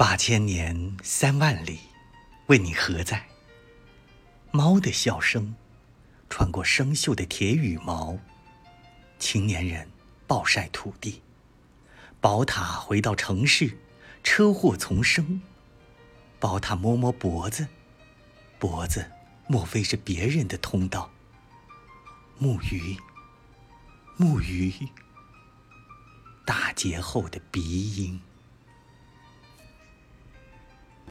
八千年三万里，问你何在？猫的笑声穿过生锈的铁羽毛，青年人暴晒土地，宝塔回到城市，车祸丛生。宝塔摸摸脖子，脖子莫非是别人的通道？木鱼木鱼打劫后的鼻音。